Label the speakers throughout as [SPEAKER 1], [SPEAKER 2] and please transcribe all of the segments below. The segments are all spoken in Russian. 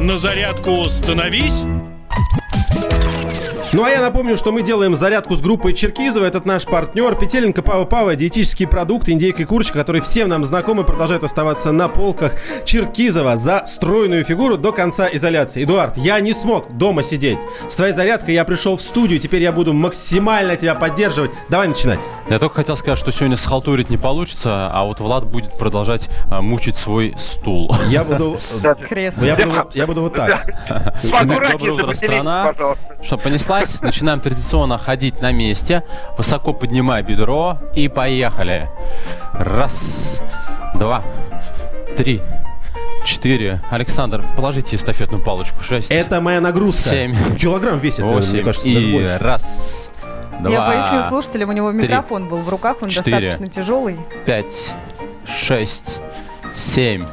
[SPEAKER 1] На зарядку становись.
[SPEAKER 2] Ну а я напомню, что мы делаем зарядку с группой Черкизова. Этот наш партнер. Петеленко Пава Пава. Диетический продукт, индейка и курочка, который всем нам знакомы, продолжает оставаться на полках Черкизова за стройную фигуру до конца изоляции. Эдуард, я не смог дома сидеть. С твоей зарядкой я пришел в студию. Теперь я буду максимально тебя поддерживать. Давай начинать.
[SPEAKER 3] Я только хотел сказать, что сегодня схалтурить не получится, а вот Влад будет продолжать а, мучить свой стул.
[SPEAKER 2] Я буду...
[SPEAKER 4] Кресло.
[SPEAKER 2] Я буду, я буду вот так.
[SPEAKER 3] Доброе утро, страна. Что, понеслась? Начинаем традиционно ходить на месте, высоко поднимая бедро и поехали. Раз, два, три, четыре. Александр, положите эстафетную палочку. Шесть,
[SPEAKER 2] Это моя нагрузка.
[SPEAKER 3] Семь.
[SPEAKER 2] Килограмм весит, наверное, мне
[SPEAKER 3] восемь
[SPEAKER 2] кажется, даже
[SPEAKER 3] и
[SPEAKER 2] больше.
[SPEAKER 3] раз, два,
[SPEAKER 4] Я поясню слушателям, у него
[SPEAKER 3] три,
[SPEAKER 4] микрофон был в руках, он
[SPEAKER 3] четыре.
[SPEAKER 4] достаточно тяжелый.
[SPEAKER 3] пять, шесть, семь,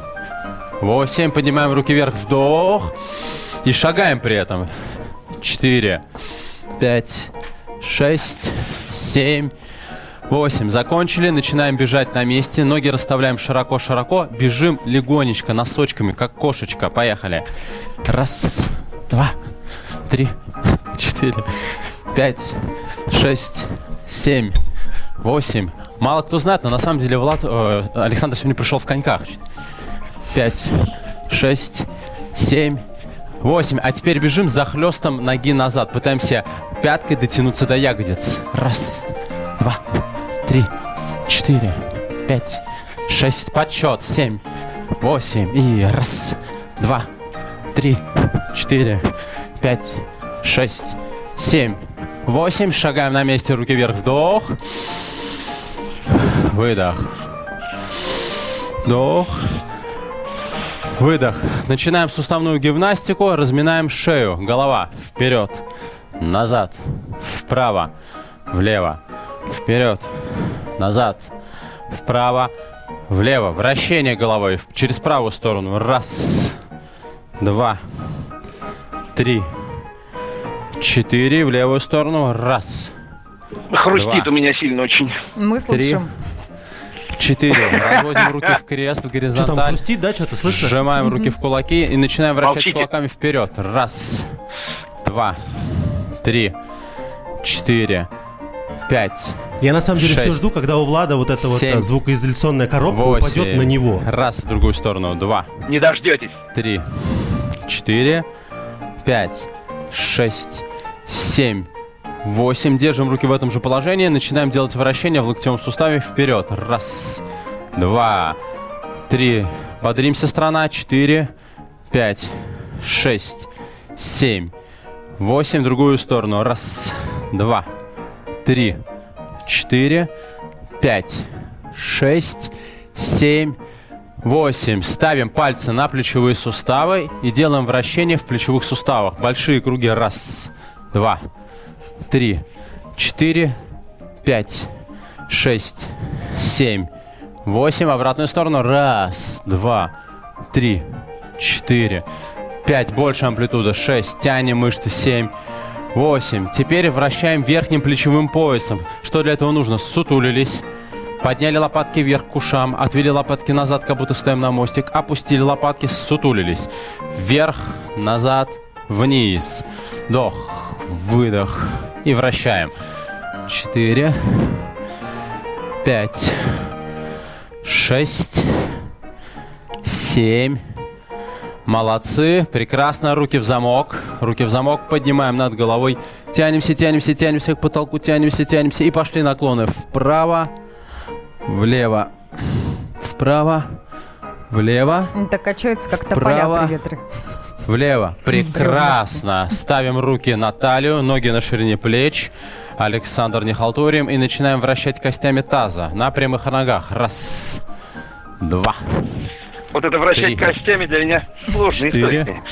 [SPEAKER 3] восемь. Поднимаем руки вверх, вдох. И шагаем при этом. Четыре, пять, шесть, семь, восемь. Закончили. Начинаем бежать на месте. Ноги расставляем широко-широко. Бежим легонечко, носочками, как кошечка. Поехали. Раз, два, три, четыре, пять, шесть, семь, восемь. Мало кто знает, но на самом деле Влад, э, Александр сегодня пришел в коньках. Пять, шесть, семь, восемь. А теперь бежим за хлестом ноги назад. Пытаемся пяткой дотянуться до ягодиц. Раз, два, три, четыре, пять, шесть. Подсчет. Семь, восемь. И раз, два, три, четыре, пять, шесть, семь, восемь. Шагаем на месте, руки вверх, вдох. Выдох. Вдох. Выдох. Начинаем суставную гимнастику. Разминаем шею. Голова. Вперед. Назад. Вправо. Влево. Вперед. Назад. Вправо. Влево. Вращение головой через правую сторону. Раз. Два. Три. Четыре. В левую сторону. Раз.
[SPEAKER 5] Хрустит
[SPEAKER 3] Два.
[SPEAKER 5] у меня сильно очень.
[SPEAKER 4] Мы слышим.
[SPEAKER 3] Четыре. Разводим руки в крест, в
[SPEAKER 2] Что там
[SPEAKER 3] горизонталь.
[SPEAKER 2] хрустит, да, что-то слышно?
[SPEAKER 3] Сжимаем руки в кулаки и начинаем вращать
[SPEAKER 5] Молчите.
[SPEAKER 3] кулаками вперед. Раз, два, три, четыре, пять,
[SPEAKER 2] Я на самом деле все
[SPEAKER 3] Шесть.
[SPEAKER 2] жду, когда у Влада вот эта вот
[SPEAKER 3] Семь.
[SPEAKER 2] э, звукоизоляционная коробка упадет
[SPEAKER 3] восемь.
[SPEAKER 2] на него.
[SPEAKER 3] Раз в другую сторону. Два,
[SPEAKER 5] Не дождетесь.
[SPEAKER 3] три, четыре, пять, шесть, семь, восемь. Держим руки в этом же положении. Начинаем делать вращение в локтевом суставе вперед. Раз, два, три. Бодримся, страна. Четыре, пять, шесть, семь, восемь. Другую сторону. Раз, два, три, четыре, пять, шесть, семь, восемь. Ставим пальцы на плечевые суставы и делаем вращение в плечевых суставах. Большие круги. Раз, два, три, четыре, пять, шесть, семь, восемь. Обратную сторону. Раз, два, три, четыре, пять. Больше амплитуда. Шесть. Тянем мышцы. Семь. 8. Теперь вращаем верхним плечевым поясом. Что для этого нужно? Сутулились. Подняли лопатки вверх к ушам, отвели лопатки назад, как будто стоим на мостик, опустили лопатки, сутулились. Вверх, назад, вниз. Вдох, выдох и вращаем. Четыре, пять, шесть, семь. Молодцы, прекрасно, руки в замок, руки в замок, поднимаем над головой, тянемся, тянемся, тянемся к потолку, тянемся, тянемся и пошли наклоны вправо, влево, вправо, влево,
[SPEAKER 4] Они так качаются, как тополя
[SPEAKER 3] Вправо.
[SPEAKER 4] при ветре.
[SPEAKER 3] Влево. Прекрасно. Ставим руки на талию, ноги на ширине плеч. Александр не халтурим и начинаем вращать костями таза на прямых ногах. Раз, два,
[SPEAKER 5] Вот это вращать
[SPEAKER 3] Три.
[SPEAKER 5] костями для меня сложная
[SPEAKER 3] Четыре.
[SPEAKER 5] история.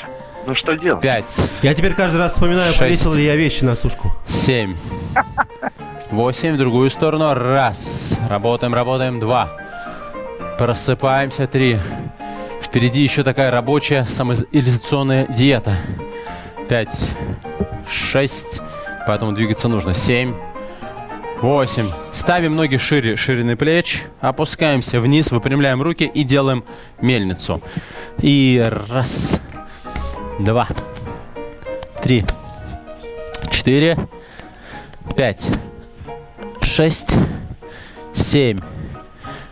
[SPEAKER 5] Ну что делать?
[SPEAKER 3] пять,
[SPEAKER 2] Я теперь каждый раз вспоминаю,
[SPEAKER 3] Шесть.
[SPEAKER 2] повесил ли я вещи на сушку.
[SPEAKER 3] семь, восемь. В другую сторону. Раз. Работаем, работаем. Два. Просыпаемся. Три. Впереди еще такая рабочая самоизоляционная диета. Пять, шесть. Поэтому двигаться нужно. Семь, восемь. Ставим ноги шире ширины плеч, опускаемся вниз, выпрямляем руки и делаем мельницу. И раз, два, три, четыре, пять, шесть, семь,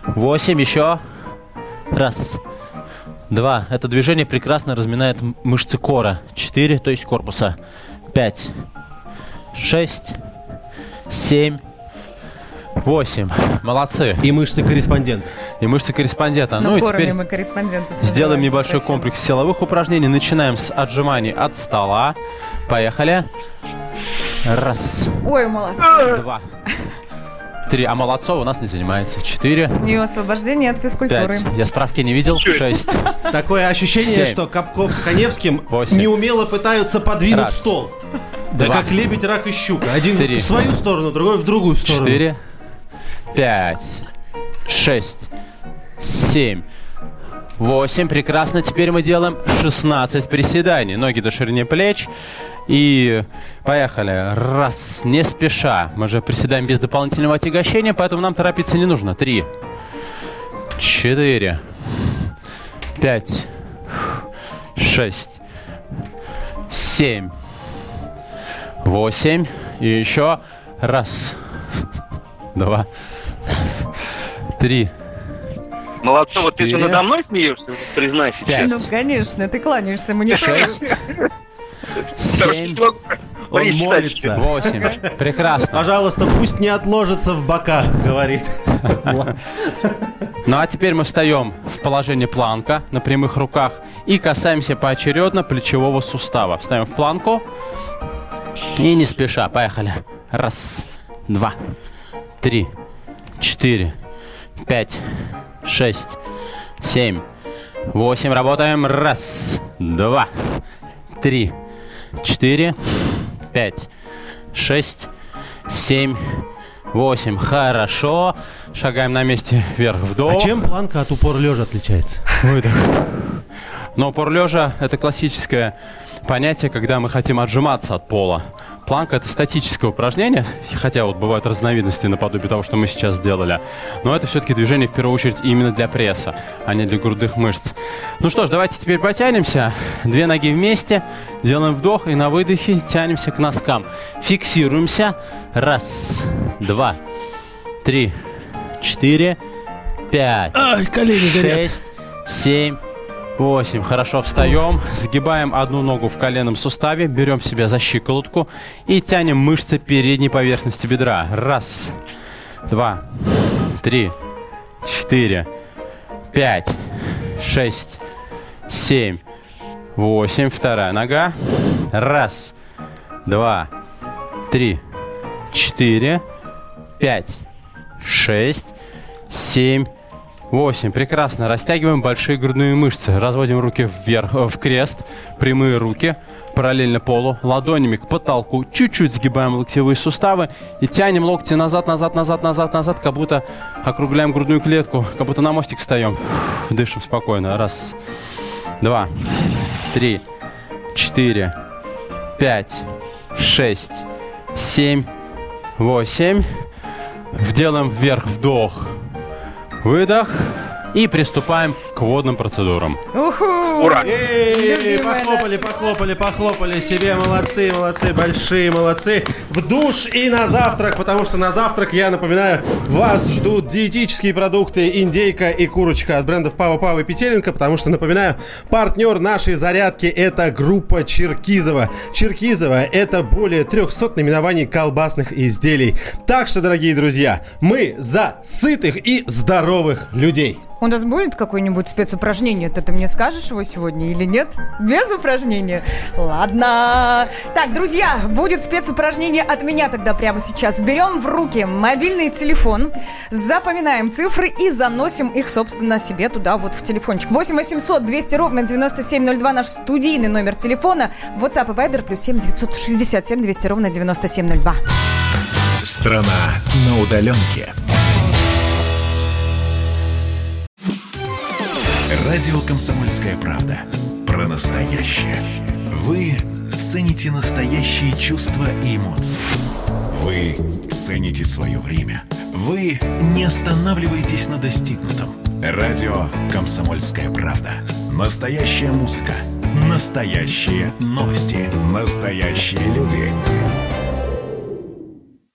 [SPEAKER 3] восемь. Еще. Раз, два. Это движение прекрасно разминает мышцы кора. Четыре, то есть корпуса. Пять, шесть, семь, восемь. Молодцы.
[SPEAKER 2] И мышцы корреспондента.
[SPEAKER 3] И мышцы корреспондента.
[SPEAKER 4] Ну,
[SPEAKER 3] Ну и теперь
[SPEAKER 4] мы корреспондентов
[SPEAKER 3] сделаем небольшой
[SPEAKER 4] сокращенно.
[SPEAKER 3] комплекс силовых упражнений. Начинаем с отжиманий от стола. Поехали. Раз,
[SPEAKER 4] Ой, молодцы.
[SPEAKER 3] два, три. А Молодцова у нас не занимается. Четыре,
[SPEAKER 4] У нее освобождение от физкультуры.
[SPEAKER 3] пять. Я справки не видел. Шесть.
[SPEAKER 2] Такое ощущение,
[SPEAKER 3] Семь.
[SPEAKER 2] что Капков с Коневским
[SPEAKER 3] Восемь.
[SPEAKER 2] неумело пытаются подвинуть
[SPEAKER 3] Раз.
[SPEAKER 2] стол. Да
[SPEAKER 3] Два.
[SPEAKER 2] как лебедь, рак и щука. Один
[SPEAKER 3] Три.
[SPEAKER 2] в свою сторону, другой в другую сторону.
[SPEAKER 3] Четыре, пять, шесть, семь, восемь. Прекрасно. Теперь мы делаем 16 приседаний. Ноги до ширины плеч. И поехали. Раз, не спеша. Мы же приседаем без дополнительного отягощения, поэтому нам торопиться не нужно. Три, четыре, пять, шесть, семь, восемь. И еще раз, два, три,
[SPEAKER 5] Молодцова, вот ты же надо мной смеешься, признайся.
[SPEAKER 3] пять,
[SPEAKER 4] Ну, конечно, ты кланяешься мне.
[SPEAKER 3] шесть, семь,
[SPEAKER 2] Он молится.
[SPEAKER 3] восемь. Прекрасно.
[SPEAKER 2] Пожалуйста, пусть не отложится в боках, говорит.
[SPEAKER 3] Ну а теперь мы встаем в положение планка на прямых руках и касаемся поочередно плечевого сустава. Встаем в планку и не спеша. Поехали. Раз, два, три, четыре, пять, шесть, семь, восемь. Работаем. Раз, два, три, четыре, пять, шесть, семь, восемь. Хорошо. Шагаем на месте вверх. Вдох.
[SPEAKER 2] А чем планка от упор лежа отличается?
[SPEAKER 3] Выдох. Но упор лежа – это классическое понятие, когда мы хотим отжиматься от пола. Планка – это статическое упражнение, хотя вот бывают разновидности наподобие того, что мы сейчас сделали. Но это все-таки движение в первую очередь именно для пресса, а не для грудных мышц. Ну что ж, давайте теперь потянемся. Две ноги вместе, делаем вдох и на выдохе тянемся к носкам. Фиксируемся. Раз, два, три, четыре, пять.
[SPEAKER 2] Ай, колени горят.
[SPEAKER 3] Шесть, семь, восемь. Хорошо, встаем, сгибаем одну ногу в коленном суставе, берем себя за щиколотку и тянем мышцы передней поверхности бедра. Раз, два, три, четыре, пять, шесть, семь, восемь. Вторая нога. Раз, два, три, четыре, пять, шесть, семь, восемь. Прекрасно. Растягиваем большие грудные мышцы. Разводим руки вверх, э, в крест. Прямые руки. Параллельно полу. Ладонями к потолку. Чуть-чуть сгибаем локтевые суставы. И тянем локти назад, назад, назад, назад, назад. Как будто округляем грудную клетку. Как будто на мостик встаем. Дышим спокойно. Раз, два, три, четыре, пять, шесть, семь, восемь. Делаем вверх вдох, выдох. И приступаем к водным процедурам.
[SPEAKER 4] Уху!
[SPEAKER 5] Ура!
[SPEAKER 4] Любимая
[SPEAKER 2] похлопали, похлопали, похлопали себе. Молодцы, молодцы, большие молодцы. В душ и на завтрак, потому что на завтрак, я напоминаю, вас ждут диетические продукты индейка и курочка от брендов Пава Пава и Петеленко, потому что, напоминаю, партнер нашей зарядки это группа Черкизова. Черкизова это более 300 наименований колбасных изделий. Так что, дорогие друзья, мы за сытых и здоровых людей.
[SPEAKER 4] У нас будет какое-нибудь спецупражнение? Это ты мне скажешь его сегодня или нет? Без упражнения? Ладно. Так, друзья, будет спецупражнение от меня тогда прямо сейчас. Берем в руки мобильный телефон, запоминаем цифры и заносим их, собственно, себе туда вот в телефончик. 8 800 200 ровно 9702 наш студийный номер телефона. WhatsApp и Viber плюс 7 967 200 ровно 9702.
[SPEAKER 6] Страна на удаленке. Радио «Комсомольская правда». Про настоящее. Вы цените настоящие чувства и эмоции. Вы цените свое время. Вы не останавливаетесь на достигнутом. Радио «Комсомольская правда». Настоящая музыка. Настоящие новости. Настоящие люди.